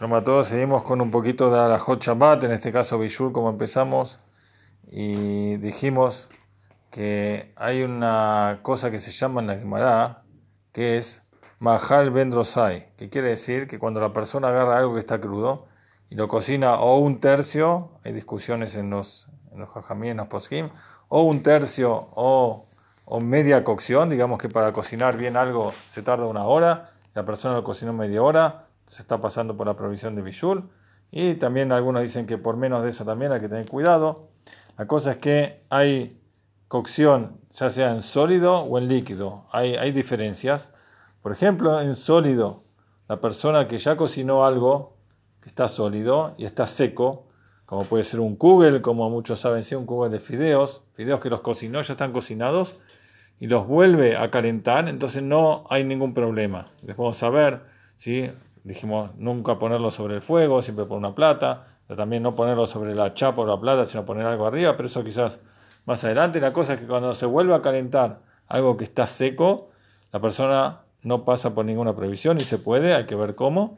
Shalom seguimos con un poquito de Arajot Shabbat, en este caso Bishul, como empezamos, y dijimos que hay una cosa que se llama en la Gemara, que es Mahal Ben que quiere decir que cuando la persona agarra algo que está crudo y lo cocina o un tercio, hay discusiones en los, en los en los poskim, o un tercio o, o media cocción, digamos que para cocinar bien algo se tarda una hora, la persona lo cocinó media hora, se está pasando por la provisión de Bishul. Y también algunos dicen que por menos de eso también hay que tener cuidado. La cosa es que hay cocción, ya sea en sólido o en líquido. Hay, hay diferencias. Por ejemplo, en sólido, la persona que ya cocinó algo que está sólido y está seco, como puede ser un kugel, como muchos saben, sí, un kugel de fideos, fideos que los cocinó, ya están cocinados, y los vuelve a calentar, entonces no hay ningún problema. Les vamos a ver, ¿sí? Dijimos nunca ponerlo sobre el fuego, siempre por una plata, pero también no ponerlo sobre la chapa o la plata, sino poner algo arriba, pero eso quizás más adelante. La cosa es que cuando se vuelve a calentar algo que está seco, la persona no pasa por ninguna previsión y se puede, hay que ver cómo.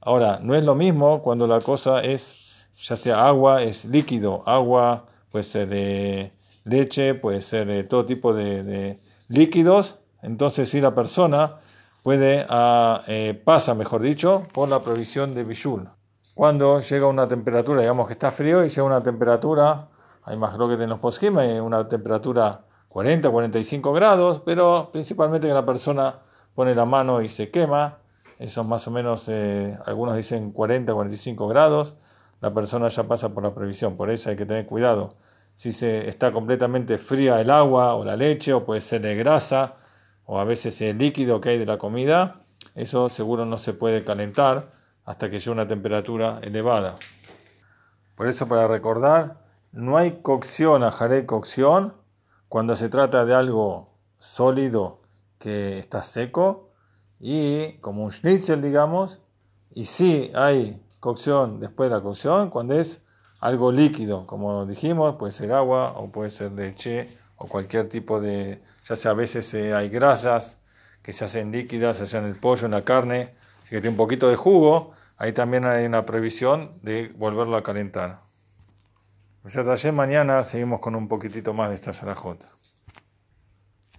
Ahora, no es lo mismo cuando la cosa es, ya sea agua, es líquido, agua puede ser de leche, puede ser de todo tipo de, de líquidos, entonces si la persona puede, ah, eh, pasa, mejor dicho, por la provisión de Bishul. Cuando llega una temperatura, digamos que está frío y llega una temperatura, hay más que en los poskim, una temperatura 40, 45 grados, pero principalmente que la persona pone la mano y se quema, eso más o menos, eh, algunos dicen 40, 45 grados, la persona ya pasa por la previsión, por eso hay que tener cuidado. Si se está completamente fría el agua o la leche, o puede ser de grasa, o a veces el líquido que hay de la comida, eso seguro no se puede calentar hasta que llegue una temperatura elevada. Por eso para recordar, no hay cocción, ajaré cocción, cuando se trata de algo sólido que está seco y como un schnitzel digamos, y sí hay cocción después de la cocción cuando es algo líquido, como dijimos, puede ser agua o puede ser leche o cualquier tipo de, ya sea a veces eh, hay grasas que se hacen líquidas, sea en el pollo, en la carne, si que tiene un poquito de jugo, ahí también hay una previsión de volverlo a calentar. O sea, mañana seguimos con un poquitito más de esta salajota.